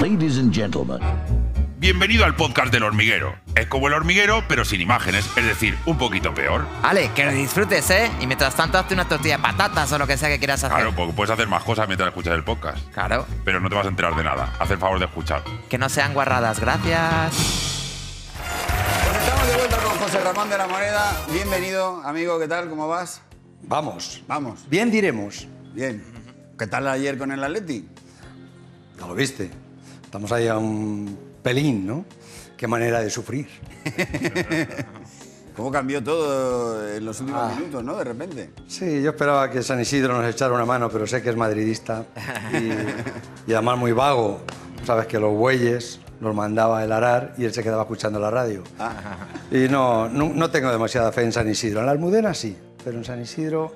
Ladies and gentlemen. Bienvenido al podcast del hormiguero. Es como el hormiguero, pero sin imágenes, es decir, un poquito peor. Ale, que lo disfrutes, ¿eh? Y mientras tanto, hazte una tortilla de patatas o lo que sea que quieras hacer. Claro, porque puedes hacer más cosas mientras escuchas el podcast. Claro. Pero no te vas a enterar de nada. Haz el favor de escuchar. Que no sean guarradas, gracias. Pues estamos de vuelta con José Ramón de la Moneda. Bienvenido, amigo, ¿qué tal? ¿Cómo vas? Vamos. Vamos. Bien diremos. Bien. ¿Qué tal ayer con el Atleti? Ya lo viste. Estamos ahí a un pelín, ¿no? Qué manera de sufrir. ¿Cómo cambió todo en los últimos Ah. minutos, no? De repente. Sí, yo esperaba que San Isidro nos echara una mano, pero sé que es madridista y, y además muy vago. Sabes que los bueyes los mandaba el arar y él se quedaba escuchando la radio. Y no, no, no tengo demasiada fe en San Isidro. En la Almudena sí, pero en San Isidro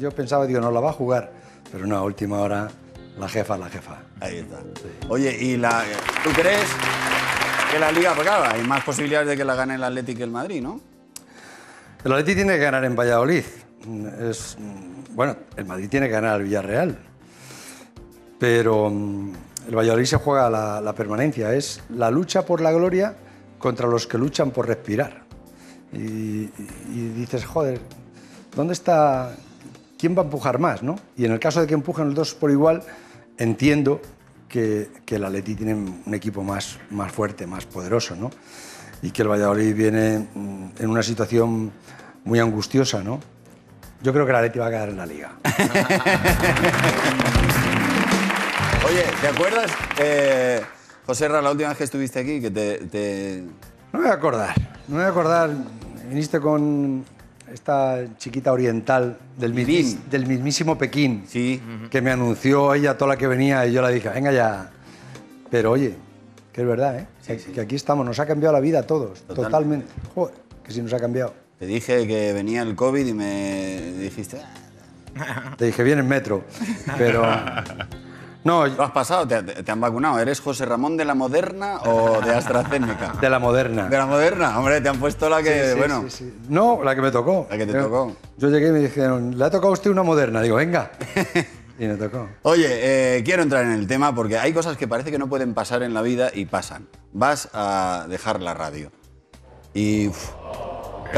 yo pensaba, digo, no la va a jugar. Pero no, a última hora, la jefa, la jefa. Ahí está. Oye, ¿y la, tú crees que la Liga, porque claro, hay más posibilidades de que la gane el Atleti que el Madrid, ¿no? El Atleti tiene que ganar en Valladolid. Es, bueno, el Madrid tiene que ganar al Villarreal. Pero mm, el Valladolid se juega la, la permanencia. Es la lucha por la gloria contra los que luchan por respirar. Y, y- y dices, joder, ¿dónde está? ¿Quién va a empujar más? ¿no? Y en el caso de que empujen los dos por igual, entiendo que, que el Atleti tiene un equipo más, más fuerte, más poderoso, ¿no? Y que el Valladolid viene mm, en una situación muy angustiosa, ¿no? Yo creo que el Atleti va a quedar en la liga. Oye, ¿te acuerdas, eh, José Ra, la última vez que estuviste aquí, que te, te- No me voy a acordar, no me voy a acordar. Viniste con esta chiquita oriental del, mismis- Pekín. del mismísimo Pekín, Sí. que me anunció ella toda la que venía y yo la dije, venga ya. Pero oye, que es verdad, ¿eh? que, que aquí estamos, nos ha cambiado la vida a todos, Total. totalmente. Joder, que sí nos ha cambiado. Te dije que venía el COVID y me dijiste, "Ah, Te dije, viene en metro, pero... No, ¿lo has pasado? ¿Te, te- han vacunado? ¿Eres José Ramón de la Moderna o de AstraZeneca? de la moderna. ¿De la Moderna? Hombre, te han puesto la que, Sí, sí, bueno... sí. No, la que me tocó. La que te Yo- tocó. Yo llegué y me dijeron, ¿le ha tocado a usted una moderna? Digo, venga. Y me tocó. Oye, eh, quiero entrar en el tema porque hay cosas que parece que no pueden pasar en la vida y pasan. Vas a dejar la radio. Y... uf,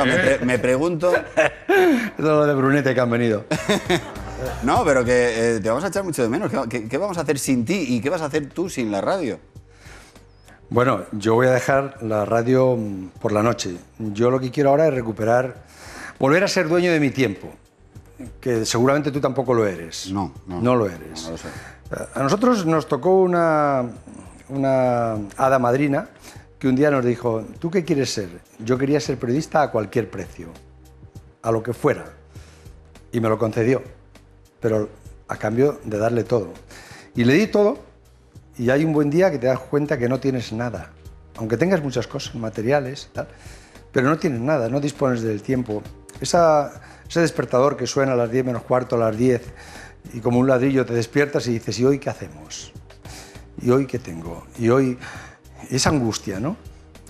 me, pre- me pregunto... Es lo de Brunete que han venido. No, pero que eh, te vamos a echar mucho de menos. ¿Qué, qué- qué vamos a hacer sin ti y qué vas a hacer tú sin la radio? Bueno, yo voy a dejar la radio mm, por la noche. Yo lo que quiero ahora es recuperar, volver a ser dueño de mi tiempo, que seguramente tú tampoco lo eres. No, no. No lo eres. No lo sé. A nosotros nos tocó una, una hada madrina que un día nos dijo, ¿tú qué quieres ser? Yo quería ser periodista a cualquier precio, a lo que fuera. Y me lo concedió, pero a cambio de darle todo. Y le di todo y hay un buen día que te das cuenta que no tienes nada. Aunque tengas muchas cosas materiales, pero no tienes nada, no dispones del tiempo. Esa- ese despertador que suena a las 10 menos cuarto, a las 10, y como un ladrillo te despiertas y dices, ¿y hoy qué hacemos? ¿Y hoy qué tengo? Y hoy esa angustia, ¿no?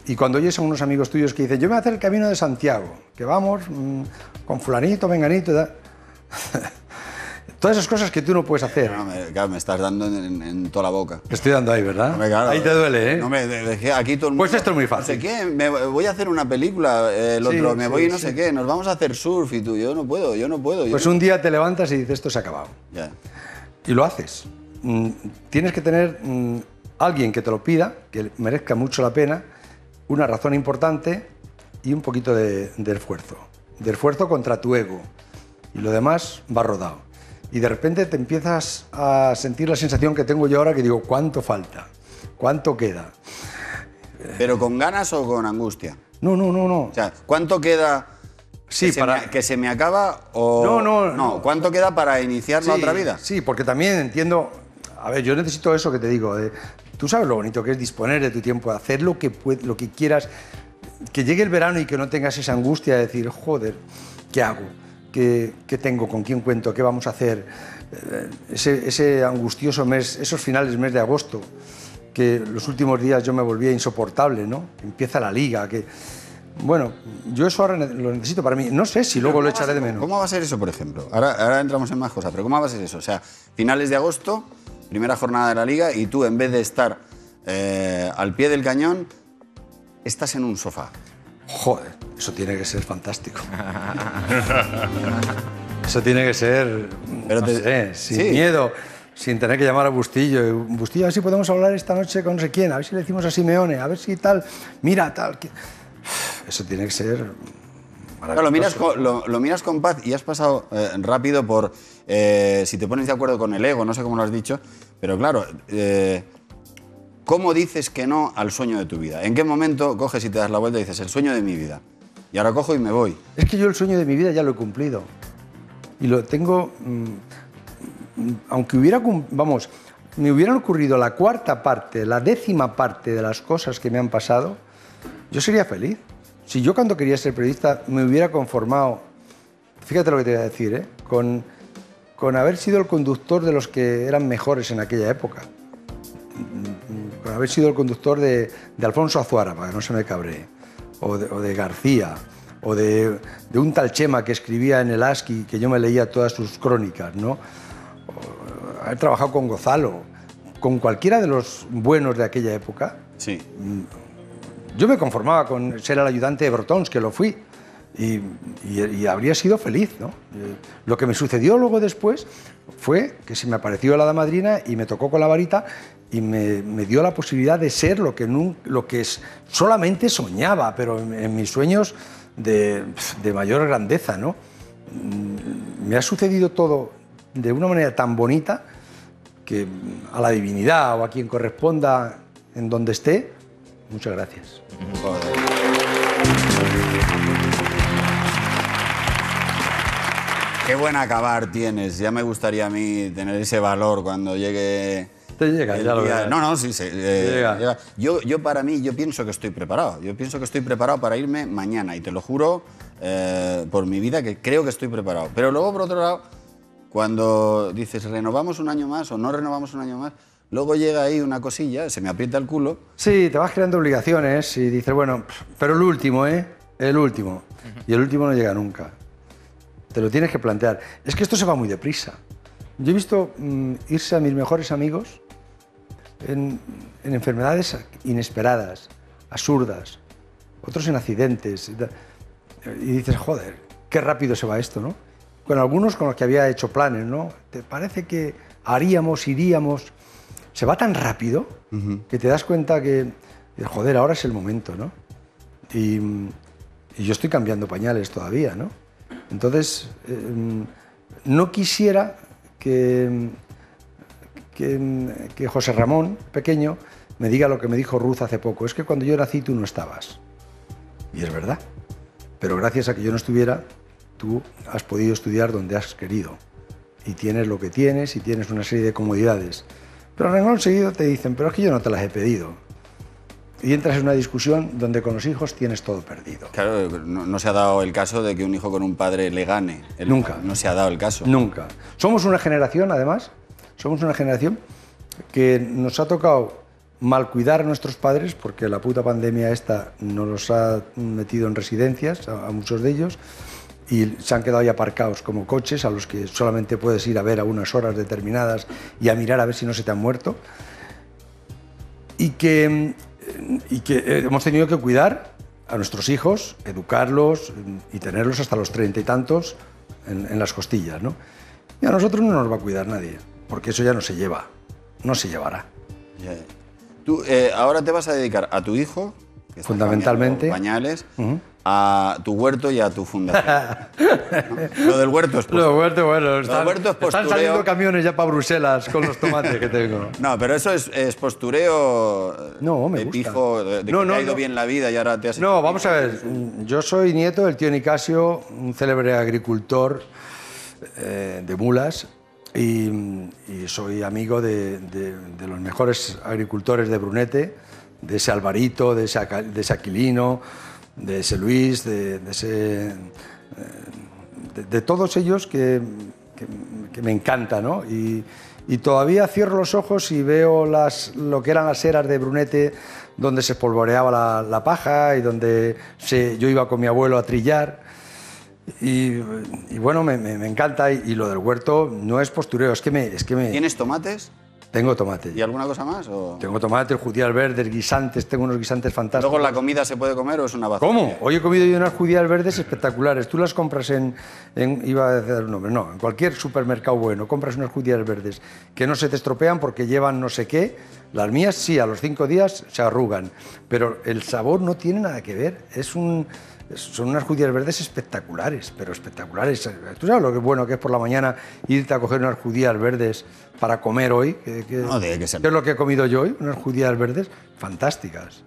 Y cuando oyes a unos amigos tuyos que dicen, yo me voy a hacer el camino de Santiago, que vamos mm, con fulanito, venganito, da-". todas esas cosas que tú no puedes hacer. No, me, claro, me estás dando en, en toda la boca. Te estoy dando ahí, ¿verdad? Hombre, claro. ahí te duele, ¿eh? No, me, aquí todo el mundo... Pues esto es muy No fácil. sé qué, me voy a hacer una película, eh, el Sí, otro, me sí, voy y no sí. sé qué, nos vamos a hacer surf y tú, yo no puedo, yo no puedo. yo Pues no- un día te levantas y dices, esto se ha acabado. Ya. Y lo haces. Mm, Tienes que tener mm, alguien que te lo pida, que merezca mucho la pena, una razón importante y un poquito de, de esfuerzo. De esfuerzo contra tu ego. Y lo demás va rodado. Y de repente te empiezas a sentir la sensación que tengo yo ahora que digo, ¿cuánto falta? ¿Cuánto queda? ¿Pero con ganas o con angustia? No, no, no, no. O sea, ¿cuánto queda Sí, que, se para- me, que se me acaba o... No, no, no. ¿Cuánto queda para iniciar la otra vida? Sí, porque también entiendo. A ver, yo necesito eso que te digo. de- tú sabes lo bonito que es disponer de tu tiempo, hacer lo que, lo que quieras. Que llegue el verano y que no tengas esa angustia de decir, joder, ¿qué hago? ¿Qué, qué tengo? ¿Con quién cuento? ¿Qué vamos a hacer? Eh, Ese, ese angustioso mes, esos finales mes de agosto, que los últimos días yo me volvía insoportable, ¿no? Empieza la liga, que. Bueno, yo eso ahora lo necesito para mí. No sé si luego lo ¿Cómo va a echaré de ser- menos. ¿Cómo va a ser eso, por ejemplo? Ahora, ahora entramos en más cosas, pero ¿cómo va a ser eso? O sea, finales de agosto, primera jornada de la liga, y tú en vez de estar eh, al pie del cañón, estás en un sofá. Joder, eso tiene que ser fantástico. eso tiene que ser, Pero no te- sé, sin sí. miedo, sin tener que llamar a Bustillo. Bustillo, a ver si podemos hablar esta noche con no sé quién, a ver si le decimos a Simeone, a ver si tal, mira, tal. que- Eso tiene que ser Claro, lo, miras maravilloso. con, lo, lo miras con paz y has pasado eh, rápido por eh, si te pones de acuerdo con el ego, no sé cómo lo has dicho, pero claro, eh, ¿cómo dices que no al sueño de tu vida? ¿En qué momento coges y te das la vuelta y dices, el sueño de mi vida? Y ahora cojo y me voy. Es que yo el sueño de mi vida ya lo he cumplido. Y lo tengo. mm, aunque hubiera. Vamos, me hubieran ocurrido la cuarta parte, la décima parte de las cosas que me han pasado, yo sería feliz. Si yo cuando quería ser periodista me hubiera conformado. Fíjate lo que te voy a decir, ¿eh? Con, con haber sido el conductor de los que eran mejores en aquella época. Mm, haber sido el conductor de, de Alfonso Azuara, para que no se me cabree, o de, o de García, o de, de un tal Chema que escribía en el ASCII, que yo me leía todas sus crónicas, ¿no? O haber trabajado con Gozalo, con cualquiera de los buenos de aquella época, Sí. yo me conformaba con ser el ayudante de Brotons, que lo fui, y, y- y habría sido feliz. ¿no? Eh, Lo que me sucedió luego después fue que se me apareció la hada madrina y me tocó con la varita y me, dio la posibilidad de ser lo que, lo que solamente soñaba, pero en, en mis sueños de, mayor grandeza. ¿no? Mm, Me ha sucedido todo de una manera tan bonita que a la divinidad o a quien corresponda en donde esté, muchas gracias. Qué buen acabar tienes. Ya me gustaría a mí tener ese valor cuando llegue. Te llega, el ya lo día-. No, no, sí, sí, eh, Llega. llega. Yo, yo para mí, yo pienso que estoy preparado. Yo pienso que estoy preparado para irme mañana y te lo juro eh, por mi vida que creo que estoy preparado. Pero luego, por otro lado, cuando dices renovamos un año más o no renovamos un año más, luego llega ahí una cosilla, se me aprieta el culo. Sí, te vas creando obligaciones y dices, bueno, pero el último, ¿eh? El último. Y el último no llega nunca. Te lo tienes que plantear. Es que esto se va muy deprisa. Yo he visto mm, irse a mis mejores amigos en, en enfermedades inesperadas, absurdas, otros en accidentes. y dices, joder, qué rápido se va esto, ¿no? Con algunos con los que había hecho planes, ¿no? ¿Te parece que haríamos, iríamos? Se va tan rápido que te das cuenta que, joder, ahora es el momento, ¿no? Y, y yo estoy cambiando pañales todavía, ¿no? Entonces, eh, no quisiera que, que, que José Ramón, pequeño, me diga lo que me dijo Ruth hace poco. Es que cuando yo nací tú no estabas. Y es verdad. Pero gracias a que yo no estuviera, tú has podido estudiar donde has querido. Y tienes lo que tienes y tienes una serie de comodidades. Pero renglón seguido te dicen, pero es que yo no te las he pedido. Y entras en una discusión donde con los hijos tienes todo perdido. Claro, no, no se ha dado el caso de que un hijo con un padre le gane. El- Nunca. No se ha dado el caso. Nunca. Somos una generación, además, somos una generación que nos ha tocado mal cuidar a nuestros padres porque la puta pandemia esta nos los ha metido en residencias, a, muchos de ellos, y se han quedado ahí aparcados como coches a los que solamente puedes ir a ver a unas horas determinadas y a mirar a ver si no se te han muerto. Y que, mm, y que eh, hemos tenido que cuidar a nuestros hijos, educarlos y tenerlos hasta los treinta y tantos en, en las costillas, ¿no? Y a nosotros no nos va a cuidar nadie, porque eso ya no se lleva, no se llevará. Tú eh, ahora te vas a dedicar a tu hijo, que está Fundamentalmente. pañales, a tu huerto y a tu fundación. ¿no? Lo del huerto es Lo huerto, bueno, están, huerto es están postureo. saliendo camiones ya para Bruselas con los tomates que tengo. No, pero eso es, es postureo eh, No, me de gusta. pijo, de, de No, que no, te ha ido no. bien la vida y ahora te has... No, vamos a ver. Yo soy nieto del tío Nicasio, un célebre agricultor eh, de mulas, y, soy amigo de, los mejores agricultores de Brunete, de ese Alvarito, de ese, Aquilino, de ese Luis, de, ese. eh, de, todos ellos que, que- me encanta, ¿no? Y, y todavía cierro los ojos y veo las, lo que eran las eras de Brunete, donde se polvoreaba la, paja y donde yo iba con mi abuelo a trillar. Y, y bueno, me, me- me encanta. Y, y lo del huerto no es postureo, es que me... Es que me ¿Tienes tomates? Tengo tomate. ¿Y alguna cosa más? o- Tengo tomate, judías verdes, guisantes, tengo unos guisantes fantásticos. ¿Luego la comida se puede comer o es una bazofia? ¿Cómo? Hoy he comido yo unas judías verdes espectaculares. Tú las compras en, en- iba a dar un nombre, no, en cualquier supermercado bueno, compras unas judías verdes que no se te estropean porque llevan no sé qué. Las mías sí, a los cinco días se arrugan, pero el sabor no tiene nada que ver. Es un, son unas judías verdes espectaculares, pero espectaculares. ¿Tú sabes lo que bueno que es por la mañana irte a coger unas judías verdes para comer hoy? ¿Qué, qué- No, que ser. qué es lo que he comido yo hoy? Unas judías verdes fantásticas.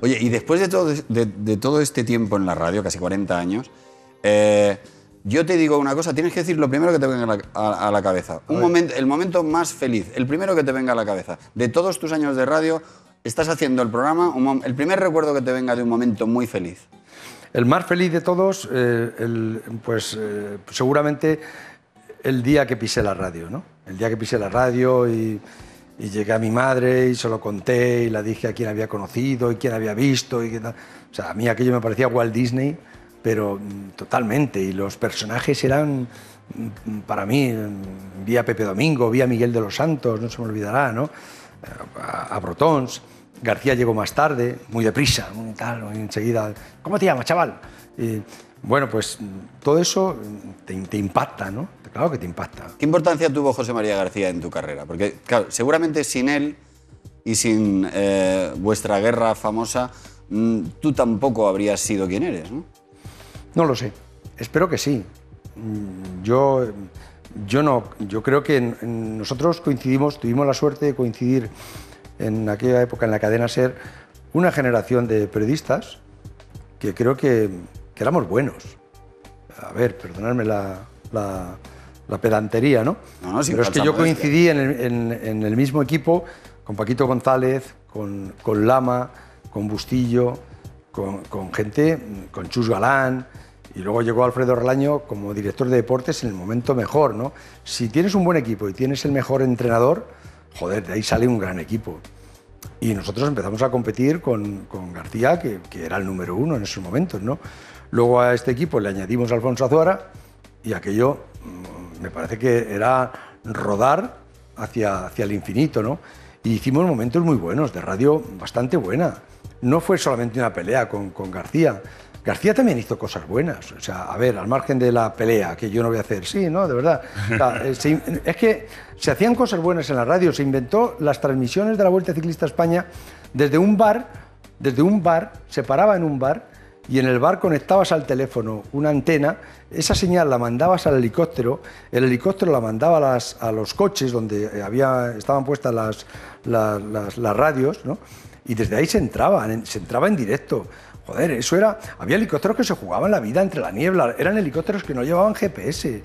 Oye, y después de todo, de, de todo este tiempo en la radio, casi 40 años, eh, yo te digo una cosa, tienes que decir lo primero que te venga a la, a- a la cabeza. Un momento, el momento más feliz, el primero que te venga a la cabeza. De todos tus años de radio, estás haciendo el programa, un el primer recuerdo que te venga de un momento muy feliz. El más feliz de todos, eh, pues eh, seguramente el día que pisé la radio, ¿no? El día que pisé la radio y, llegué a mi madre y se lo conté y la dije a quién había conocido y quién había visto y. O sea, a mí aquello me parecía Walt Disney, pero mm, totalmente. Y los personajes eran, mm, para mí, mm, vi a Pepe Domingo, vi a Miguel de los Santos, no se me olvidará, ¿no? a, a Brotons. García llegó más tarde, muy deprisa, muy tal, muy enseguida. ¿Cómo te llamas, chaval? Y, bueno, pues todo eso te, te impacta, ¿no? Claro que te impacta. ¿Qué importancia tuvo José María García en tu carrera? Porque, claro, seguramente sin él y sin eh, vuestra guerra famosa, mm, tú tampoco habrías sido quien eres, ¿no? No lo sé. Espero que sí. Mm, Yo, yo no. Yo creo que nosotros coincidimos, tuvimos la suerte de coincidir en aquella época en la cadena Ser una generación de periodistas que creo que, que éramos buenos. A ver, perdonadme la, la- la pedantería, ¿no? No, no, Pero es que yo coincidí en el, en- en el mismo equipo con Paquito González, con, con Lama, con Bustillo, con, con gente, con Chus Galán, y luego llegó Alfredo Relaño como director de deportes en el momento mejor, ¿no? Si tienes un buen equipo y tienes el mejor entrenador, joder, de ahí sale un gran equipo. Y nosotros empezamos a competir con, con García, que, que era el número uno en esos momentos, ¿no? Luego a este equipo le añadimos Alfonso Azuara y aquello mm, me parece que era rodar hacia, hacia el infinito, ¿no? Y hicimos momentos muy buenos, de radio bastante buena. No fue solamente una pelea con, con García. García también hizo cosas buenas. O sea, a ver, al margen de la pelea, que yo no voy a hacer, sí, ¿no? De verdad. Eh, es que se hacían cosas buenas en la radio. Se inventó las transmisiones de la Vuelta Ciclista a España desde un bar, desde un bar, se paraba en un bar y en el bar conectabas al teléfono una antena, esa señal la mandabas al helicóptero, el helicóptero la mandaba a, los coches donde había, estaban puestas las, las- las- radios, ¿no? y desde ahí se entraba, en- se entraba en directo. Joder, eso era. Había helicópteros que se jugaban la vida entre la niebla, eran helicópteros que no llevaban GPS.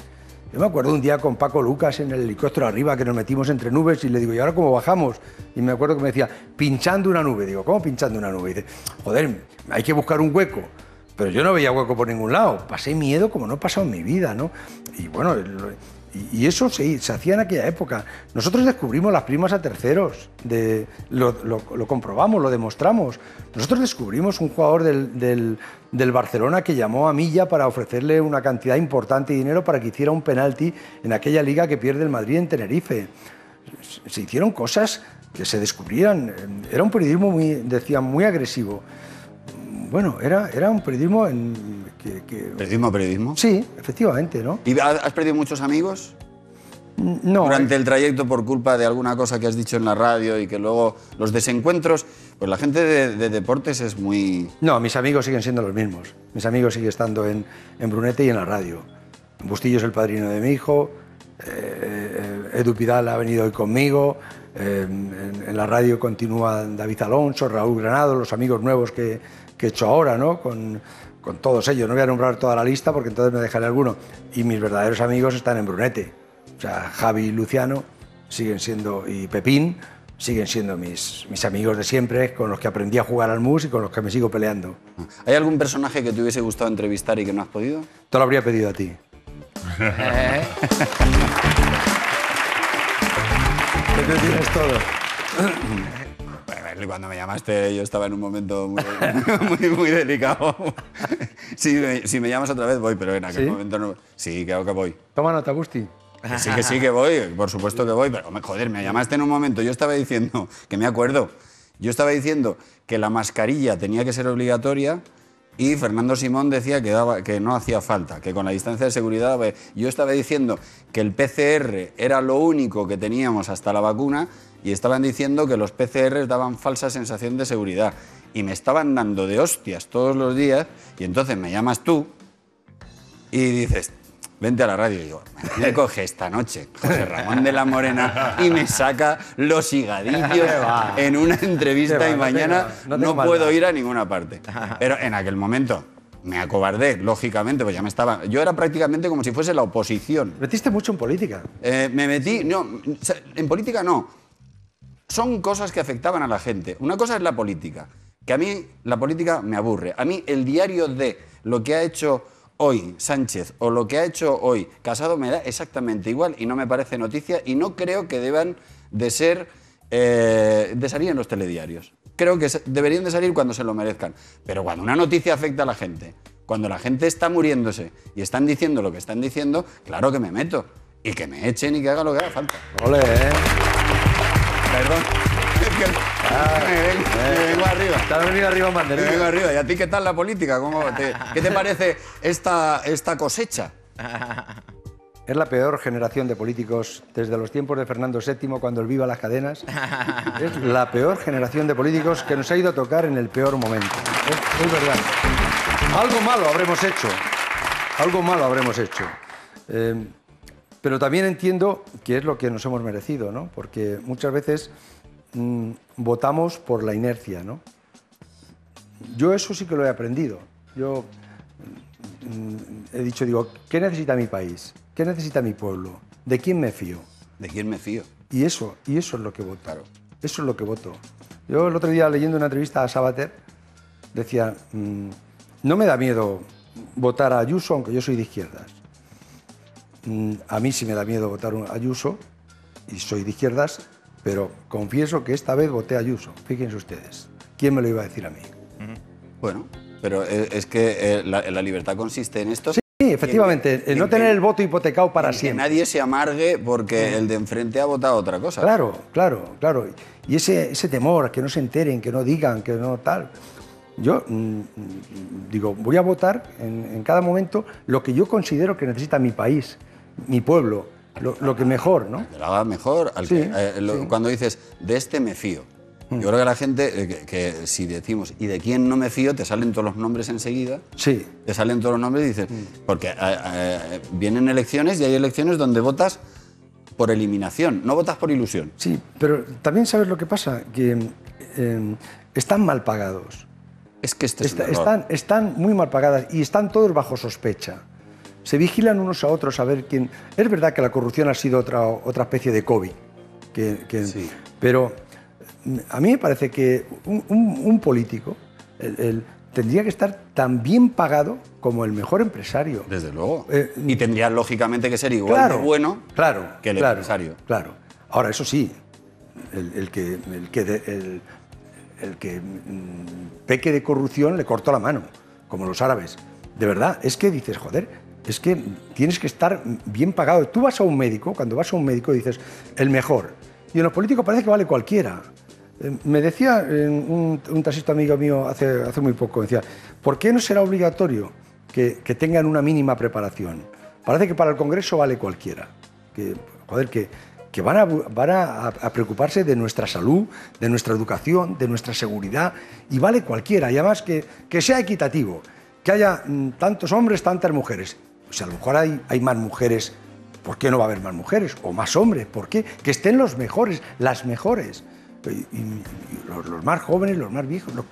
Yo me acuerdo un día con Paco Lucas en el helicóptero arriba que nos metimos entre nubes y le digo, ¿y ahora cómo bajamos? Y me acuerdo que me decía, pinchando una nube. Digo, ¿cómo pinchando una nube? Y dice, joder, hay que buscar un hueco. Pero yo no veía hueco por ningún lado. Pasé miedo como no he pasado en mi vida, ¿no? Y bueno, y, eso se, se hacía en aquella época. Nosotros descubrimos las primas a terceros, de, lo, lo- lo comprobamos, lo demostramos. Nosotros descubrimos un jugador del, del- del Barcelona que llamó a Milla para ofrecerle una cantidad importante de dinero para que hiciera un penalti en aquella liga que pierde el Madrid en Tenerife se- se hicieron cosas que se descubrían. Era un periodismo muy, decían, muy agresivo. Bueno, era, era un periodismo en, que, que- Periodismo, periodismo. Sí, efectivamente, ¿no? ¿Y ha- has perdido muchos amigos No, durante el trayecto por culpa de alguna cosa que has dicho en la radio y que luego los desencuentros? Pues la gente de, de deportes es muy... no, mis amigos siguen siendo los mismos. Mis amigos siguen estando en, en Brunete y en la radio. Bustillo es el padrino de mi hijo, eh, Edu Pidal ha venido hoy conmigo, eh, en, en la radio continúa David Alonso, Raúl Granado, los amigos nuevos que, que he hecho ahora, ¿no? Con, con todos ellos. No voy a nombrar toda la lista porque entonces me dejaré alguno. Y mis verdaderos amigos están en Brunete. O sea, Javi y Luciano siguen siendo, y Pepín, siguen siendo mis, mis amigos de siempre, con los que aprendí a jugar al mus y con los que me sigo peleando. ¿Hay algún personaje que te hubiese gustado entrevistar y que no has podido? Te lo habría pedido a ti. Eh, Que tú tienes todo. Cuando me llamaste yo estaba en un momento muy, muy, muy delicado. Si me, si me llamas otra vez voy, pero en aquel ¿Sí? momento no. Sí, claro que voy. Toma nota. Que sí, que sí, que voy, por supuesto que voy, pero joder, me llamaste en un momento, yo estaba diciendo, que me acuerdo, yo estaba diciendo que la mascarilla tenía que ser obligatoria y Fernando Simón decía que, daba- que no hacía falta, que con la distancia de seguridad, pues, yo estaba diciendo que el PCR era lo único que teníamos hasta la vacuna y estaban diciendo que los PCR daban falsa sensación de seguridad y me estaban dando de hostias todos los días y entonces me llamas tú y dices, vente a la radio. Y digo, me coge esta noche José Ramón de la Morena y me saca los higadillos en una entrevista y No mañana tengo- no puedo ir a ninguna parte. Pero en aquel momento me acobardé, lógicamente, pues ya me estaba... Yo era prácticamente como si fuese la oposición. Metiste mucho en política. Eh, me metí, no, en política no. Son cosas que afectaban a la gente. Una cosa es la política, que a mí la política me aburre. A mí el diario de lo que ha hecho hoy Sánchez o lo que ha hecho hoy Casado me da exactamente igual y no me parece noticia y no creo que deban de ser, eh, de salir en los telediarios. Creo que deberían de salir cuando se lo merezcan. Pero cuando una noticia afecta a la gente, cuando la gente está muriéndose y están diciendo lo que están diciendo, claro que me meto. Y que me echen y que haga lo que haga falta. Ole, ¿eh? Perdón. Es que me, vengo, me vengo arriba. Te has venido arriba en Me vengo arriba. ¿Y a ti qué tal la política? ¿Cómo te- ¿Qué te parece esta, esta cosecha? Es la peor generación de políticos desde los tiempos de Fernando VII, cuando él viva las cadenas. Es la peor generación de políticos que nos ha ido a tocar en el peor momento. Es, es verdad. Algo malo habremos hecho. Algo malo habremos hecho. Eh, pero también entiendo que es lo que nos hemos merecido, ¿no? Porque muchas veces mm, votamos por la inercia, ¿no? Yo eso sí que lo he aprendido. Yo mm, he dicho, digo, ¿qué necesita mi país? ¿Qué necesita mi pueblo? ¿De quién me fío? ¿De quién me fío? Y eso, y eso es lo que voto. Eso es lo que voto. Yo el otro día leyendo una entrevista a Sabater decía, mm, no me da miedo votar a Ayuso, aunque yo soy de izquierdas. Mm, a mí sí me da miedo votar a Ayuso, y soy de izquierdas, pero confieso que esta vez voté a Ayuso. Fíjense ustedes. ¿Quién me lo iba a decir a mí? Bueno, pero es, es que eh, la, la libertad consiste en esto. Sí, efectivamente, en no en tener el voto hipotecado para en que siempre. nadie se amargue porque el de enfrente ha votado otra cosa. Claro, claro, claro. Y ese, ese temor, que no se enteren, que no digan, que no tal. Yo mm, mm, digo, voy a votar en, en cada momento lo que yo considero que necesita mi país, mi pueblo, lo, lo que mejor, ¿no? Lo haga mejor. al Sí, que- eh, lo- Cuando dices, de este me fío. Mm. Yo creo que la gente, eh, que, que si decimos, ¿y de quién no me fío? Te salen todos los nombres enseguida. Sí, Te salen todos los nombres y dices, Mm. porque eh, eh, vienen elecciones y hay elecciones donde votas por eliminación, no votas por ilusión. sí, pero también sabes lo que pasa, que eh, están mal pagados. Es que este es Está- error. están, están muy mal pagadas y están todos bajo sospecha. Se vigilan unos a otros a ver quién. Es verdad que la corrupción ha sido otra, otra especie de COVID, que, que- Sí. pero mm, a mí me parece que un, un- un político el- el- tendría que estar tan bien pagado como el mejor empresario. Desde luego. Eh, y tendría lógicamente que ser igual claro, de bueno claro, que el claro, empresario. Claro. Ahora, eso sí, el, el que, el, que de- el- el que mm, peque de corrupción le cortó la mano, como los árabes. De verdad, es que dices, joder, es que tienes que estar bien pagado. Tú vas a un médico, cuando vas a un médico dices, el mejor. Y en los políticos parece que vale cualquiera. Eh, Me decía un, un amigo mío hace, hace muy poco, decía, ¿por qué no será obligatorio que, que tengan una mínima preparación? Parece que para el Congreso vale cualquiera. Que, joder, que, que van, a, van a preocuparse de nuestra salud, de nuestra educación, de nuestra seguridad, y vale cualquiera. Y además que, que sea equitativo, que haya mm, tantos hombres, tantas mujeres. O sea, a lo mejor hay, hay más mujeres, ¿por qué no va a haber más mujeres? O más hombres, ¿por qué? Que estén los mejores, las mejores. Y, y- los, los más jóvenes, los más viejos, lo-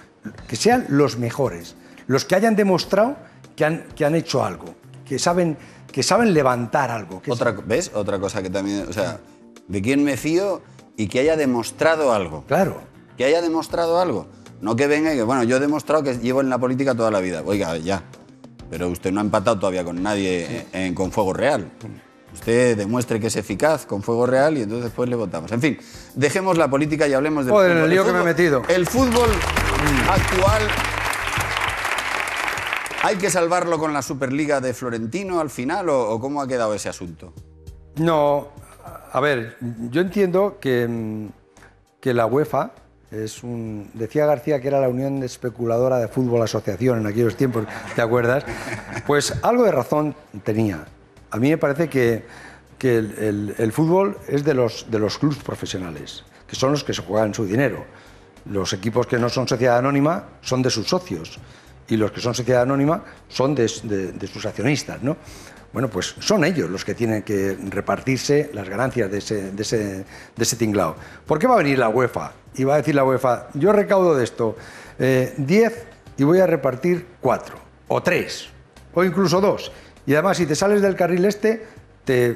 que sean los mejores, los que hayan demostrado que han, que han hecho algo, que saben, que saben levantar algo. que Otra, ¿Ves? Otra cosa que también, o sea, de quién me fío y que haya demostrado algo. Claro. Que haya demostrado algo. No que venga y que, bueno, yo he demostrado que llevo en la política toda la vida. Oiga, ya. Pero usted no ha empatado todavía con nadie en- con fuego real. Usted demuestre que es eficaz con fuego real y entonces después le votamos. En fin, dejemos la política y hablemos del Joder, fútbol. el lío que me he fútbol- metido. El fútbol actual ¿Hay que salvarlo con la Superliga de Florentino al final o, o cómo ha quedado ese asunto? No, a ver, yo entiendo que, mm, que la UEFA es un. Decía García que era la Unión Especuladora de Fútbol Asociación en aquellos tiempos, ¿te acuerdas? Pues algo de razón tenía. A mí me parece que, que el, fútbol es de los, de los clubes profesionales, que son los que se juegan su dinero. Los equipos que no son sociedad anónima son de sus socios y los que son sociedad anónima son de, de- de sus accionistas, ¿no? Bueno, pues son ellos los que tienen que repartirse las ganancias de ese, de tinglao. ¿Por qué va a venir la UEFA? Y va a decir la UEFA, yo recaudo de esto eh, 10 y voy a repartir 4, o 3, o incluso 2. Y además, si te sales del carril este, te,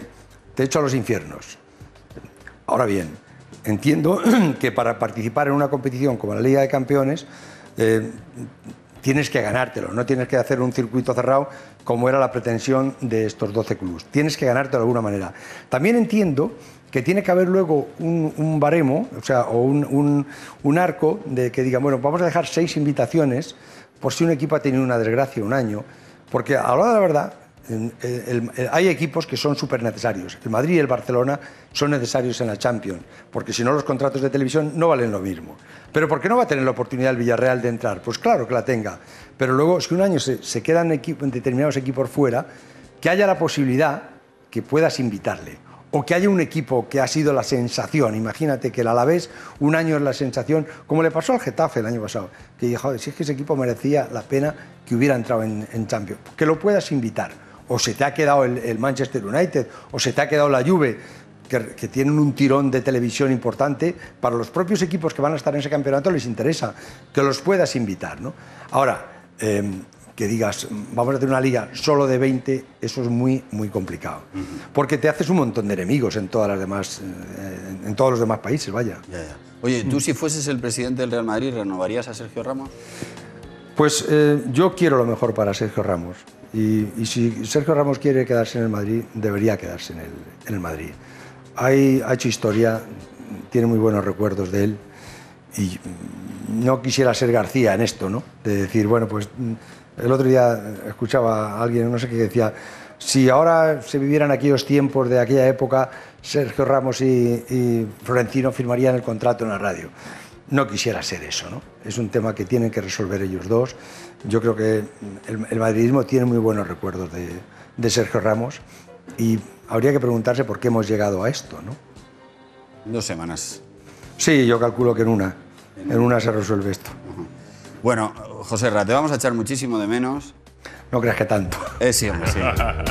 te echo a los infiernos. Ahora bien, entiendo que para participar en una competición como la Liga de Campeones, eh, tienes que ganártelo, no tienes que hacer un circuito cerrado como era la pretensión de estos 12 clubes. Tienes que ganártelo de alguna manera. También entiendo que tiene que haber luego un, baremo, o sea, o un arco de que digan, bueno, vamos a dejar seis invitaciones por si un equipo ha tenido una desgracia un año, porque a la hora de la verdad, en- el- el- hay equipos que son súper necesarios. El Madrid y el Barcelona son necesarios en la Champions, porque si no los contratos de televisión no valen lo mismo. Pero ¿por qué no va a tener la oportunidad el Villarreal de entrar? Pues claro que la tenga. Pero luego, si un año se, quedan determinados equipos fuera, que haya la posibilidad que puedas invitarle. O que haya un equipo que ha sido la sensación. Imagínate que el Alavés un año es la sensación, como le pasó al Getafe el año pasado, que dijo, "Joder, si es que ese equipo merecía la pena que hubiera entrado en, en Champions. Que lo puedas invitar. O se te ha quedado el, el Manchester United, o se te ha quedado la Juve, que, que tienen un tirón de televisión importante. Para los propios equipos que van a estar en ese campeonato les interesa que los puedas invitar. ¿no? Ahora, eh, que digas, vamos a hacer una liga solo de 20, eso es muy, muy complicado. Porque te haces un montón de enemigos en, todas las demás, eh, en todos los demás países, vaya. Ya, ya. Oye, tú si fueses el presidente del Real Madrid, ¿renovarías a Sergio Ramos? Pues eh, yo quiero lo mejor para Sergio Ramos. Y, y si Sergio Ramos quiere quedarse en el Madrid, debería quedarse en el, en el Madrid. Hay- ha hecho historia, tiene muy buenos recuerdos de él. Y no quisiera ser García en esto, ¿no? De decir, bueno, pues el otro día escuchaba a alguien, no sé qué, decía, si ahora se vivieran aquellos tiempos de aquella época, Sergio Ramos y, y Florentino firmarían el contrato en la radio. No quisiera ser eso, ¿no? Es un tema que tienen que resolver ellos dos. Yo creo que el, el madridismo tiene muy buenos recuerdos de, de Sergio Ramos y habría que preguntarse por qué hemos llegado a esto, ¿no? Dos semanas. Sí, yo calculo que en una, en una se resuelve esto. Bueno, José Ra, te vamos a echar muchísimo de menos. No creas que tanto. Eh, sí, hombre, sí.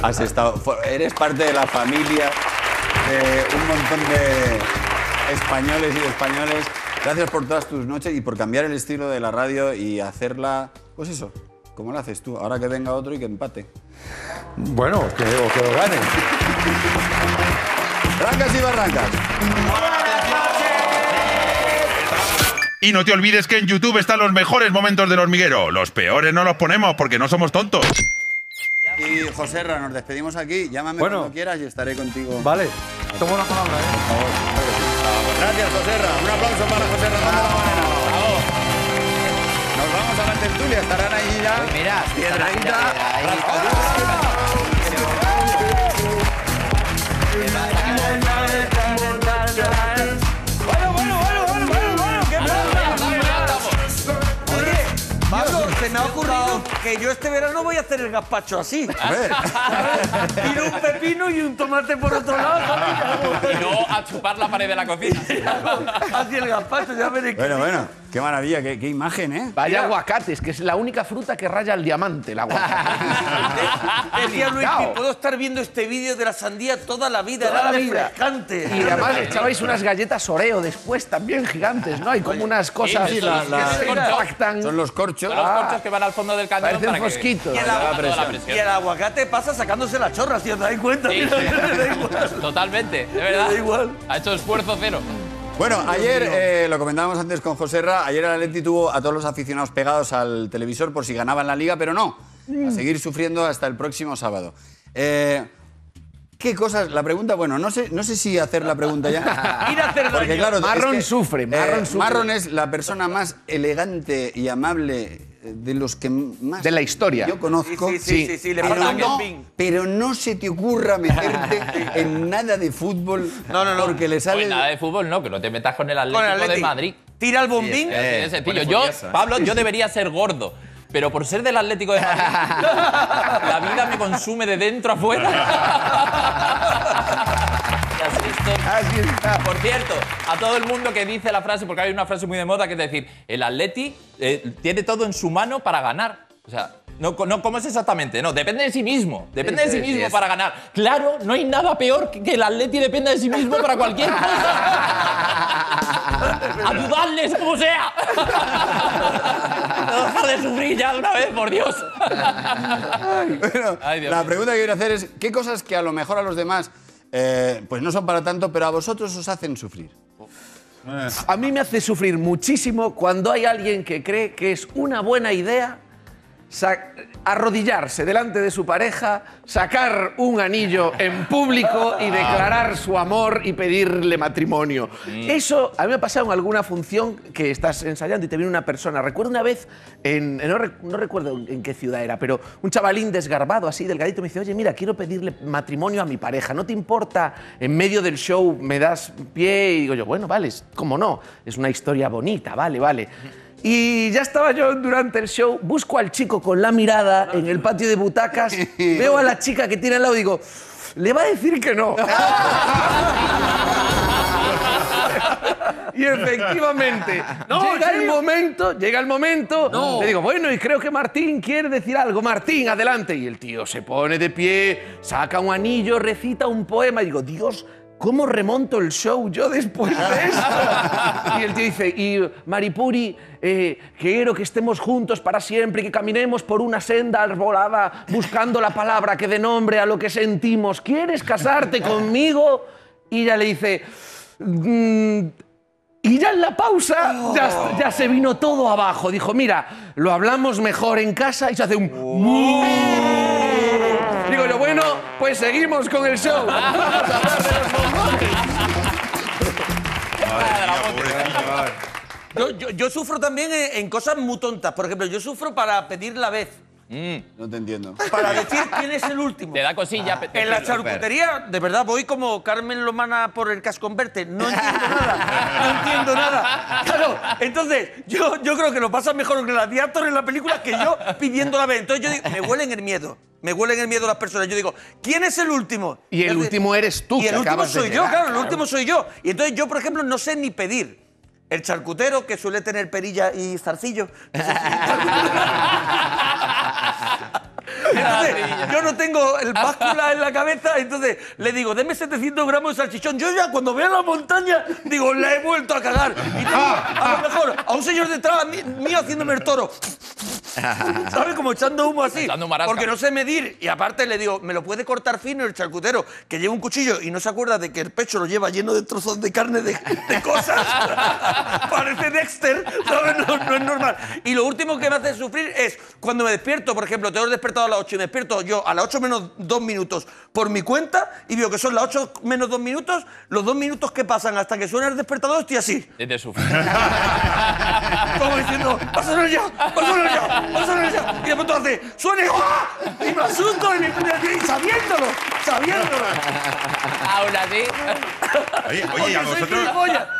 Has estado, eres parte de la familia de un montón de españoles y de españoles. Gracias por todas tus noches y por cambiar el estilo de la radio y hacerla, pues eso, como lo haces tú. Ahora que venga otro y que empate. Bueno, que, o que lo ganen. Rancas y barrancas. Y no te olvides que en YouTube están los mejores momentos del hormiguero. Los peores no los ponemos porque no somos tontos. Y José Ra, nos despedimos aquí. Llámame Bueno. cuando quieras y estaré contigo. Vale, tomo la palabra, ¿eh? Gracias, José Ra. Un aplauso para José Ramón Morena. Nos vamos a la tertulia. Estarán ahí ya. Mira, Piedradita, ahí. Que yo este verano voy a hacer el gazpacho así. Tiro un pepino y un tomate por otro lado. ¿sabes? Y no a chupar la pared de la cocina. Así el gazpacho, ya veréis. Bueno, bueno, qué maravilla, qué, qué imagen, ¿eh? Vaya aguacates, que es la única fruta que raya el diamante, el aguacate. Decía Luis que puedo estar viendo este vídeo de la sandía toda la vida. Toda era la vida. refrescante. Y además echabais unas galletas Oreo después también gigantes, ¿no? Hay como unas cosas sí, que la- la- se compactan. Son los corchos. Son los corchos que van al fondo del cañón Parecen para que- fosquitos. Y el, la y el aguacate pasa sacándose la chorra, si os dais cuenta. Sí. da igual. Totalmente, de verdad. Da igual. Ha hecho esfuerzo cero. Bueno, ayer, eh, lo comentábamos antes con José Ra, ayer el Atleti tuvo a todos los aficionados pegados al televisor por si ganaban la liga, pero no, a seguir sufriendo hasta el próximo sábado. Eh, ¿Qué cosas? La pregunta, bueno, no sé, no sé si hacer la pregunta ya. Ir a hacer Porque claro, Marrón es que, sufre, Marrón eh, sufre. Marrón es la persona más elegante y amable de los que más De la historia. yo conozco. Sí, sí, sí, sí, sí, le pero, no, pero no se te ocurra meterte en nada de fútbol No, no, no. porque le sale Pues nada de fútbol, no, que no te metas con el Atlético Con el de Atleti. Madrid. Tira el bombín. Así de sencillo. pone Yo. Pablo, yo debería ser gordo. Pero por ser del Atlético de Madrid, la vida me consume de dentro a fuera. Así está. Por cierto, a todo el mundo que dice la frase, porque hay una frase muy de moda que es decir, el Atleti eh, tiene todo en su mano para ganar. O sea, no, no, ¿cómo es exactamente? No, depende de sí mismo. Depende Sí, de sí sí, mismo para ganar. Claro, no hay nada peor que que el Atleti dependa de sí mismo para cualquier cosa. Ayudarles como sea. No dejar de sufrir ya de una vez, por Dios. Bueno, Ay, Dios la mío. pregunta que quiero hacer es, ¿qué cosas que a lo mejor a los demás eh, pues no son para tanto, pero a vosotros os hacen sufrir? A mí me hace sufrir muchísimo cuando hay alguien que cree que es una buena idea arrodillarse delante de su pareja, sacar un anillo en público y declarar su amor y pedirle matrimonio. Eso a mí me ha pasado en alguna función que estás ensayando y te viene una persona. Recuerdo una vez, en, en- no, rec- no recuerdo en qué ciudad era, pero un chavalín desgarbado, así delgadito, me dice, oye, mira, quiero pedirle matrimonio a mi pareja. ¿No te importa? En medio del show me das pie y digo yo, bueno, vale, cómo no, es una historia bonita, vale, vale. Y ya estaba yo durante el show, busco al chico con la mirada en el patio de butacas, veo a la chica que tiene al lado y digo, le va a decir que no. Y efectivamente, llega el momento, llega el momento, le digo, bueno, y creo que Martín quiere decir algo. Martín, adelante. Y el tío se pone de pie, saca un anillo, recita un poema. Y digo, Dios, ¿cómo remonto el show yo después de esto? y el tío dice, y Maripuri, eh, quiero que estemos juntos para siempre y que caminemos por una senda arbolada buscando la palabra que dé nombre a lo que sentimos. ¿Quieres casarte conmigo? Y ella le dice... "Mm, y ya en la pausa ya, ya se vino todo abajo. Dijo, mira, lo hablamos mejor en casa y se hace un... Digo yo, bueno, pues seguimos con el show. Yo, yo- yo sufro también en, en cosas muy tontas. Por ejemplo, yo sufro para pedir la vez. No te entiendo. Para decir quién es el último. Te da cosilla. pe- En la charcutería, de verdad, voy como Carmen Lomana por el casconverte. No entiendo nada. No entiendo nada. Claro, entonces, yo, yo creo que lo pasa mejor actores en la película que yo pidiendo la vez. Entonces yo digo, me huelen el miedo. Me huelen el miedo las personas. Yo digo, ¿quién es el último? Y el Entonces- último eres tú, Y el último soy yo, llegar, claro, el claro. último soy yo. Y entonces yo, por ejemplo, no sé ni pedir. El charcutero, que suele tener perilla y zarcillo. Entonces, yo no tengo el báscula en la cabeza, entonces le digo, deme 700 gramos de salchichón. Yo ya cuando veo la montaña, digo, la he vuelto a cagar. Y tengo a lo mejor a un señor detrás mí- mío haciéndome el toro. ¿Sabes? Como echando humo así. Porque no sé medir. Y aparte le digo, me lo puede cortar fino el charcutero, que lleva un cuchillo y no se acuerda de que el pecho lo lleva lleno de trozos de carne de, de cosas. Parece Dexter, ¿sabes? No, no es normal. Y lo último que me hace sufrir es cuando me despierto, por ejemplo, te he despertado a las 8 y me despierto yo a las 8 menos 2 minutos por mi cuenta y veo que son las 8 menos 2 minutos, los 2 minutos que pasan hasta que suena el despertador estoy así. Es de sufrir. Como diciendo, ¡va a sonar ya! ¡va a sonar ya! ¡va a sonar ya! Y de pronto hace, ¡suene! ¡ah! Y me asusto y, me, y sabiéndolo, sabiéndolo. Aún así. Oye, oye, ¿y a vosotros.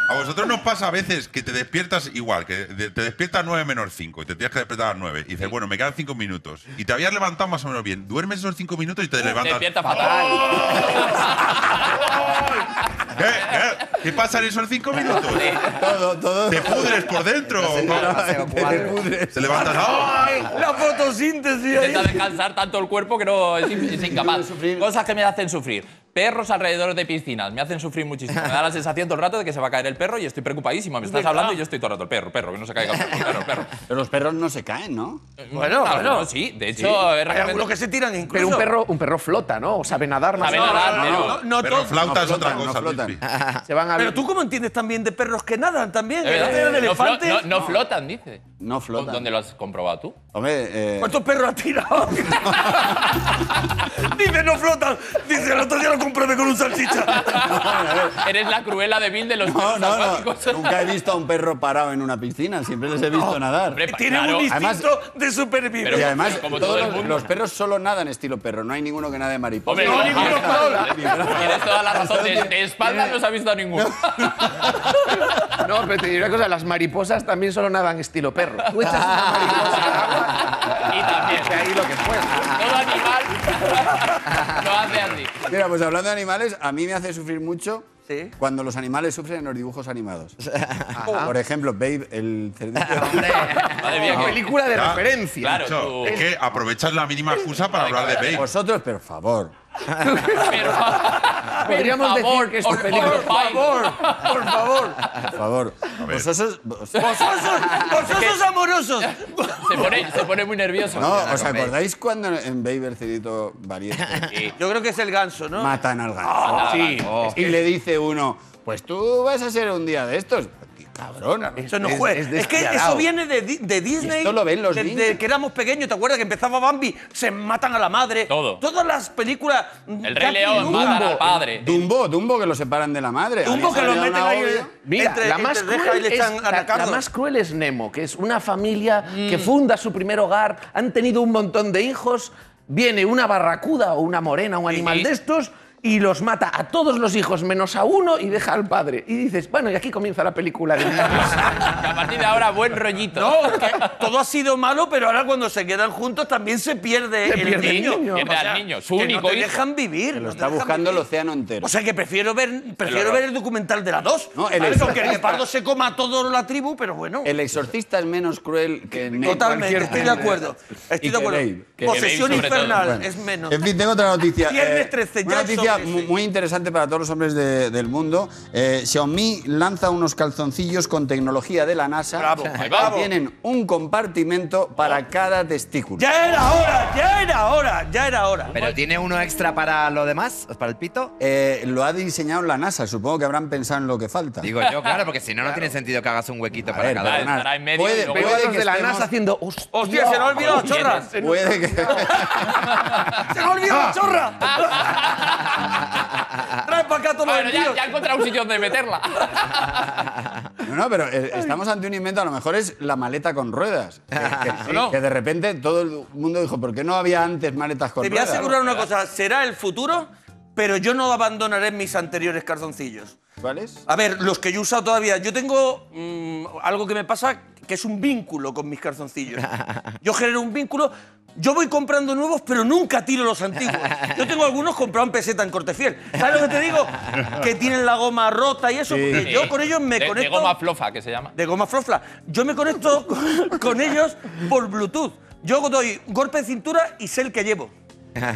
A vosotros nos pasa a veces que te despiertas igual, que te despiertas 9 menos 5 y te tienes que despertar a las 9 y dices, bueno, me quedan 5 minutos. Y te habías levantado más o menos bien. Duermes esos 5 minutos y te levantas. Despierta fatal. ¿Qué? ¿Qué? ¿Qué pasa en esos 5 minutos? Todo, todo. ¿Te pudres por dentro? Te pudres. ¿Te levantas? ¡Ay! La fotosíntesis. Intenta descansar tanto el cuerpo que no es, es incapaz. Cosas que me hacen sufrir. Perros alrededor de piscinas me hacen sufrir muchísimo. Me da la sensación todo el rato de que se va a caer el perro y estoy preocupadísimo. Me estás hablando y yo estoy todo el rato. El perro, perro, que no se caiga el perro, perro, perro. Pero los perros no se caen, ¿no? Bueno, bueno. no, sí. De hecho, he Hay algunos que se tiran incluso. Pero un perro, un perro flota, ¿no? O sabe nadar más Sabe nadar, no, pero- no, no Pero flauta es otra cosa. no flotan. Luismi. Se van a Pero tú cómo entiendes también de perros que nadan también. Flo- elefantes. no- no flotan, dice. No flotan. ¿Dónde lo has comprobado tú? Hombre, eh, ¿Cuántos perros has tirado? Dice, no flotan. Dice, el otro día lo comprobé con un salchicha. Eres la cruela de Bill de los no, perros no, no. Nunca he visto a un perro parado en una piscina. Siempre les he visto nadar. Hombre, pa- Tiene claro. un instinto Además- de supervivencia. Pero- y además, como todos todo el los, mundo. los perros solo nadan estilo perro. No hay ninguno que nade mariposa. Hombre, No, no, ninguno tienes- toda la razón. De, de espalda no se ha visto a ninguno. No, pero te diré una cosa, las mariposas también solo nadan estilo perro. Tú echas una mariposa al agua Y también. y ahí lo que fuera. Todo animal lo hace así. Mira, pues hablando de animales, a mí me hace sufrir mucho Sí. cuando los animales sufren en los dibujos animados. Por ejemplo, Babe, el cerdito. Madre mía, qué- película de Ya. referencia. Claro, tú- es que aprovechas la mínima excusa para hablar de Babe. Vosotros, por favor. Pero, Podríamos por decir favor, que es tu por película. favor. Por favor. Por favor. ver. Vosotros. vos- Vosotros, vosotros amorosos. Se pone, se pone muy nervioso. No, ¿os acordáis cuando en Babe el cerdito valiente Yo creo que es el ganso, ¿no? matan al ganso? Sí. Y le dice uno, pues tú vas a ser un día de estos. Cabrón. Eso no Es- juega. es Es, que eso viene de, de Disney. esto lo ven los desde niños. que éramos pequeños. ¿Te acuerdas que empezaba Bambi? Se matan a la madre. Todo. Todas las películas. El Rey León mata al padre. Dumbo, Dumbo que lo separan de la madre. Dumbo que lo meten ahí. Mira, entre- la, más cruel y le es, la, la más cruel es Nemo, que es una familia que funda su primer hogar, han tenido un montón de hijos, viene una barracuda o una morena, un animal sí. de estos, y los mata a todos los hijos menos a uno y deja al padre. Y dices, bueno, y aquí comienza la película de Que a partir de ahora, buen rollito. No, que todo ha sido malo, pero ahora cuando se quedan juntos también se pierde Se el pierde el niño. niño. Pierde al niño, su que único no te hijo. dejan vivir. Que lo está buscando el océano entero. O sea que prefiero ver, prefiero ver el documental de la 2. No, el Aunque el guepardo se coma a toda la tribu, pero bueno. El exorcista es menos cruel que Nemo. Totalmente, estoy de acuerdo. Estoy Y de acuerdo. Posesión infernal es menos. En fin, tengo otra noticia. Viernes 13, ya una es noticia sí. muy interesante para todos los hombres de- del mundo. Eh, Xiaomi lanza unos calzoncillos con tecnología de la NASA Bravo, que bravo. tienen un compartimento para cada testículo. Ya era hora, ya era hora, ya era hora. ¿Pero tiene uno extra para lo demás? ¿Para el pito? Eh, lo ha diseñado la NASA. Supongo que habrán pensado en lo que falta. Digo yo, claro, porque si no, no tiene sentido que hagas un huequito A para ver, cada uno. en medio Puede- que de la NASA haciendo. ¡Hostia! Hostia, se nos ha olvidado la chorra. Puede que... ¡Se me ha olvidado la chorra! Trae para acá todo Bueno, ya, vendido. ya he encontrado un sitio donde meterla. No, no, pero eh, estamos ante un invento, a lo mejor es la maleta con ruedas. Que, que- No. que de repente todo el mundo dijo, ¿por qué no había antes maletas con Te voy a ruedas? asegurar una cosa, será el futuro, pero yo no abandonaré mis anteriores calzoncillos. ¿Cuáles? A ver, los que yo he usado todavía. Yo tengo mm, algo que me pasa que es un vínculo con mis calzoncillos. Yo genero un vínculo. Yo voy comprando nuevos, pero nunca tiro los antiguos. Yo tengo algunos comprados en peseta en Cortefiel. ¿Sabes lo que te digo? Que tienen la goma rota y eso. Porque yo con ellos me de, conecto. de goma flofa, que se llama. de goma flofla. Yo me conecto con, con ellos por Bluetooth. Yo doy golpe de cintura y sé el que llevo.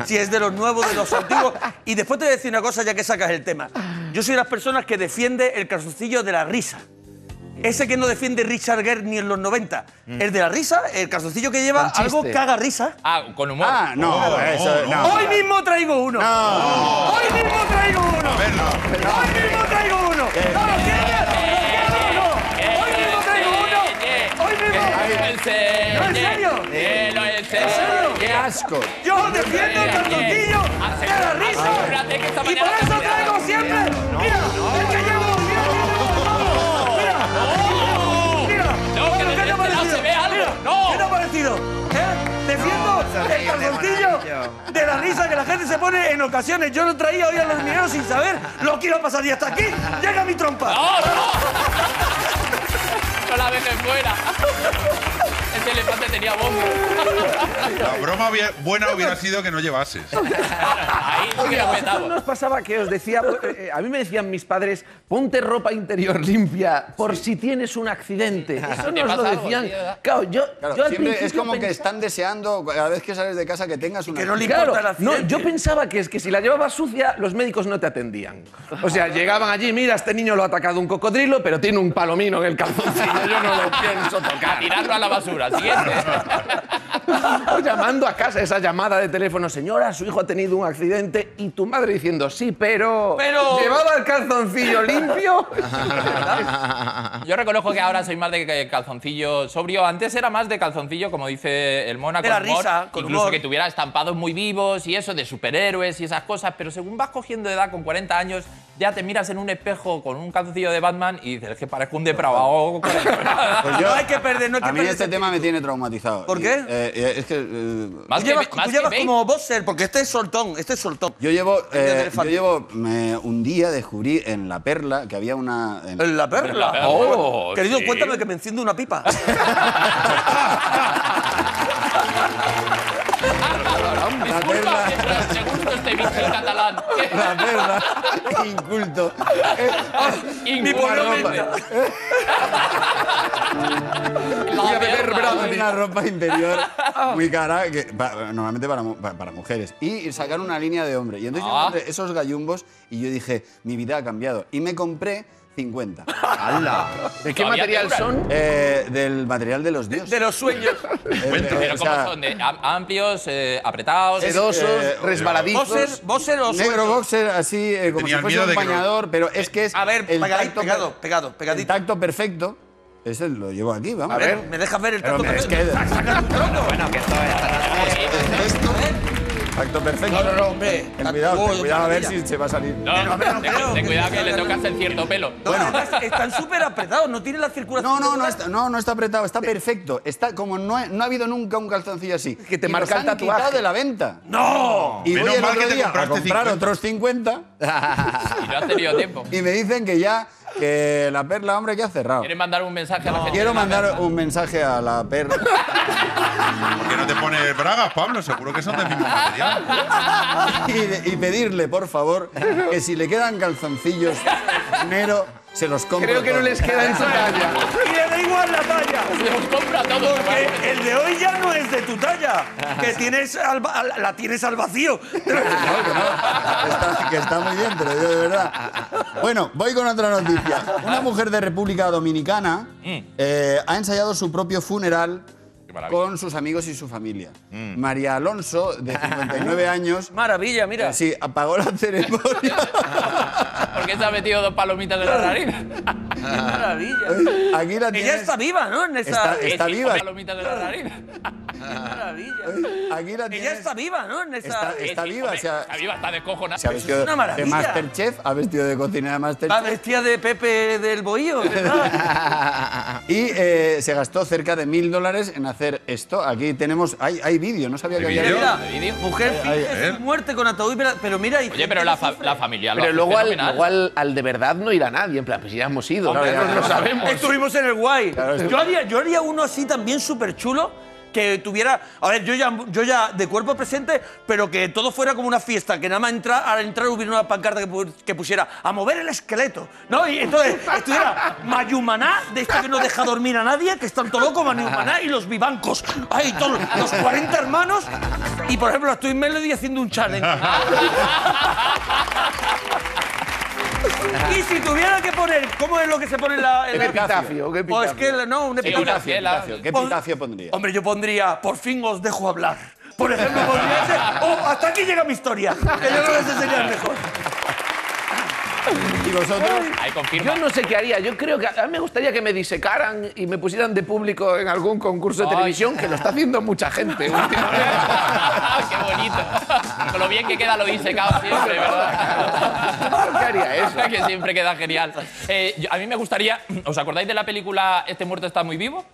Si es de los nuevos, de los antiguos. Y después te voy a decir una cosa, ya que sacas el tema. Yo soy de las personas que defiende el calzoncillo de la risa. Ese que no defiende Richard Gere ni en los 90. El de la risa, el calzoncillo que lleva algo que haga risa. Ah, con humor. Ah, no, eso no. Hoy mismo traigo uno. Hoy mismo traigo uno. Hoy mismo traigo uno. ¿No lo quieres? ¿Lo quieres o no? Hoy mismo traigo uno. Hoy mismo. ¿En serio? ¿No, en serio? Lo en ¿En serio? ¡Qué asco! Yo defiendo el calzoncillo de la risa. Y por eso traigo siempre. Mira, el que No. ¿Qué te ha parecido? ¿Eh? Defiendo el calzoncillo de la risa que la gente se pone en ocasiones. Yo lo traía hoy a los mineros sin saber. Lo quiero pasar y hasta aquí llega mi trompa. ¡No, no! No la dejes fuera. Ese elefante tenía bombo. La broma buena hubiera sido que no llevases. Ahí sí que ¿No petamos. os pasaba que os decía, eh, a mí me decían mis padres, ponte ropa interior limpia por si tienes un accidente? Eso ¿Te nos lo algo, decían. verdad? claro, yo, Claro, yo al siempre es principio como que pensaba- están deseando cada vez que sales de casa que tengas una. que no le Claro, el no, yo pensaba que es que si la llevabas sucia, los médicos no te atendían. O sea, llegaban allí, mira, este niño lo ha atacado un cocodrilo, pero tiene un palomino en el calzoncillo, yo no lo pienso tocar. tirarlo a la basura. Siguiente. O llamando a casa esa llamada de teléfono, señora, su hijo ha tenido un accidente y tu madre diciendo, sí, pero... Pero- ¿Llevaba el calzoncillo limpio? Yo reconozco que ahora soy más de calzoncillo sobrio. Antes era más de calzoncillo, como dice el Mona, De con la humor, risa, con incluso humor. que tuviera estampados muy vivos y eso, de superhéroes y esas cosas. Pero según vas cogiendo edad con 40 años, ya te miras en un espejo con un calzoncillo de Batman y dices, es que parezco un depravado. Pues No hay que perder, no hay que a mí perder este tema me tiene traumatizado. ¿Por qué? eh, eh, es que eh, Más Tú que, llevas, más tú que llevas Bane. como boxer, porque este es soltón, este es soltón. yo llevo, eh, yo llevo me- un día descubrí en La Perla que había una... en- En la perla. La perla. Oh, Querido, sí. cuéntame que me enciende una pipa. Disculpa, mientras segundo este bicho catalán. La Perla, inculto. Por ropa. La a beber una ropa interior muy cara, que, pa- normalmente para, mu- pa- para mujeres. Y sacaron una línea de hombre. Y entonces yo Ah. encontré esos gallumbos y yo dije, mi vida ha cambiado. Y me compré 50. ¿De qué Todavía material te duran. son? Eh, del material de los dioses. De los sueños. Eh, Pero o ¿cómo sea, son? ¿De am- amplios, eh, apretados? Sedosos, eh, resbaladizos. Boxer, boxer o Negro suelto. boxer, así eh, como Tenía si fuese miedo un de que no- bañador, pero es que es A ver, el pegado, tacto pegado, per- pegado, el pegadito. tacto perfecto. Ese lo llevo aquí, vamos. A ver, ¿me dejas ver el Pero tacto? es que- Saca-. Bueno, que. Tacto perfecto. No, no, no, hombre. Ten cuidado, Oh, ten cuidado a ver si se va a salir. No, pero, ten- creo ten cuidado que le tocas el cierto pelo. No, además, están súper apretados, no tienen la circulación. No, no, no está, no, no está apretado, está perfecto. Está como no, ha- no ha habido nunca un calzoncillo así. Que te Y marca el tatuaje. de la venta. ¡No! Y voy el otro día a comprar 50. otros 50 Y no has tenido tiempo. y me dicen que ya que la perla, hombre, que ha cerrado. ¿Quieres mandar un mensaje a la gente? Quiero de la mandar perla? un mensaje a la perla. ¿Por qué no te pones bragas, Pablo? Seguro que son del mismo material. y, de- y pedirle, por favor, que si le quedan calzoncillos Nero, se los compre. Creo que no les queda en su talla. Da igual la talla. Los compra todo. Porque el de hoy ya no es de tu talla. Que tienes al la tienes al vacío. No, que no, que está, que está muy bien, te lo digo de verdad. Bueno, voy con otra noticia. Una mujer de República Dominicana eh, ha ensayado su propio funeral con sus amigos y su familia. María Alonso, de 59 años, Maravilla, mira. eh, sí, apagó la ceremonia. ¿Por qué se ha metido dos palomitas en la nariz? Maravilla. Aquí la Ella está viva, ¿no? En esa... Está- viva. la nariz. Maravilla. Aquí la Ella está viva, ¿no? En esa... Está- viva, hombre, o sea, Está viva, está descojonada. Se ha vestido una de maravilla. Masterchef, ha vestido de cocinera de Masterchef. bestia de Pepe del Bohío, ¿verdad? Y eh, se gastó cerca de mil dólares en hacer esto. Aquí tenemos. Hay, hay vídeo, no sabía que ¿Hay había. ¿De vídeo? Mujer Ay, finge su muerte con ataúd, pero- pero mira... Oye, pero la, fa- sufre. la familia Pero al, luego al, al de verdad no irá nadie. En plan, pues ya hemos ido. Hombre, lo ya. sabemos. Estuvimos en el guay. Claro, es- yo, haría, yo haría uno así también súper chulo. Que tuviera, a ver, yo ya, yo ya de cuerpo presente, pero que todo fuera como una fiesta, que nada más entrar, al entrar hubiera una pancarta que, que pusiera a mover el esqueleto, ¿no? Y entonces estuviera Mayumaná, de esto que no deja dormir a nadie, que están todos locos, Mayumaná y los vivancos. Ahí, todos los 40 hermanos, y por ejemplo, estoy en Melody haciendo un challenge. y si tuviera que poner, ¿cómo es lo que se pone en la. en Un la- epitafio, ¿qué Pues epitafio? que no, un Sí, una epitafio. Epitafio. ¿Qué Pon- epitafio pondría? Hombre, yo pondría, por fin os dejo hablar. Por ejemplo, pondría ese, o hasta aquí llega mi historia. Que yo creo que ese sería el mejor. ¿Y vosotros? Ahí confirma. Yo no sé qué haría. Yo creo que a mí me gustaría que me disecaran y me pusieran de público en algún concurso de Ay. televisión, que lo está haciendo mucha gente últimamente. ¡Qué bonito! Con lo bien que queda lo disecado siempre, ¿verdad? ¿Qué haría eso? que siempre queda genial. Eh, yo- a mí me gustaría, ¿os acordáis de la película Este muerto está muy vivo?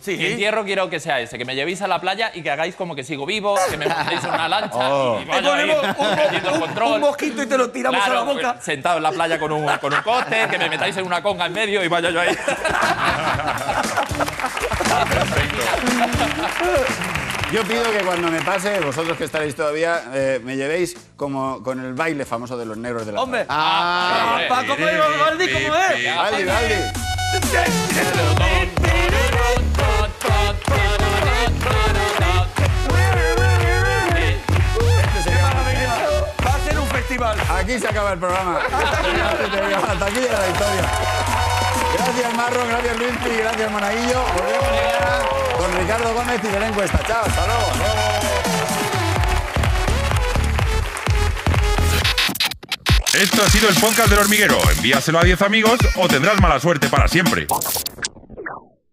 Sí. Mi entierro quiero que sea ese, que me llevéis a la playa y que hagáis como que sigo vivo, que me montéis en una lancha y Te vaya ahí un, un- control. un mosquito y te lo tiramos Claro, a la boca. pues, sentado en la playa con un, con un coste, que me metáis en una conga en medio y vaya yo ahí. Yo pido que cuando me pase, vosotros que estaréis todavía, eh, me llevéis como con el baile famoso de los negros de la Hombre, Ah, ah, pa, ¿cómo es, Valdi? ¿Cómo es? Valdi, Valdi. Aquí se acaba el programa. Hasta aquí llega la historia. Gracias, Marro, gracias, Luis, gracias, Monaguillo. Volvemos mañana. con Ricardo Gómez y Belén Cuesta. Chao, hasta luego. Esto ha sido el podcast del hormiguero. Envíaselo a 10 amigos o tendrás mala suerte para siempre.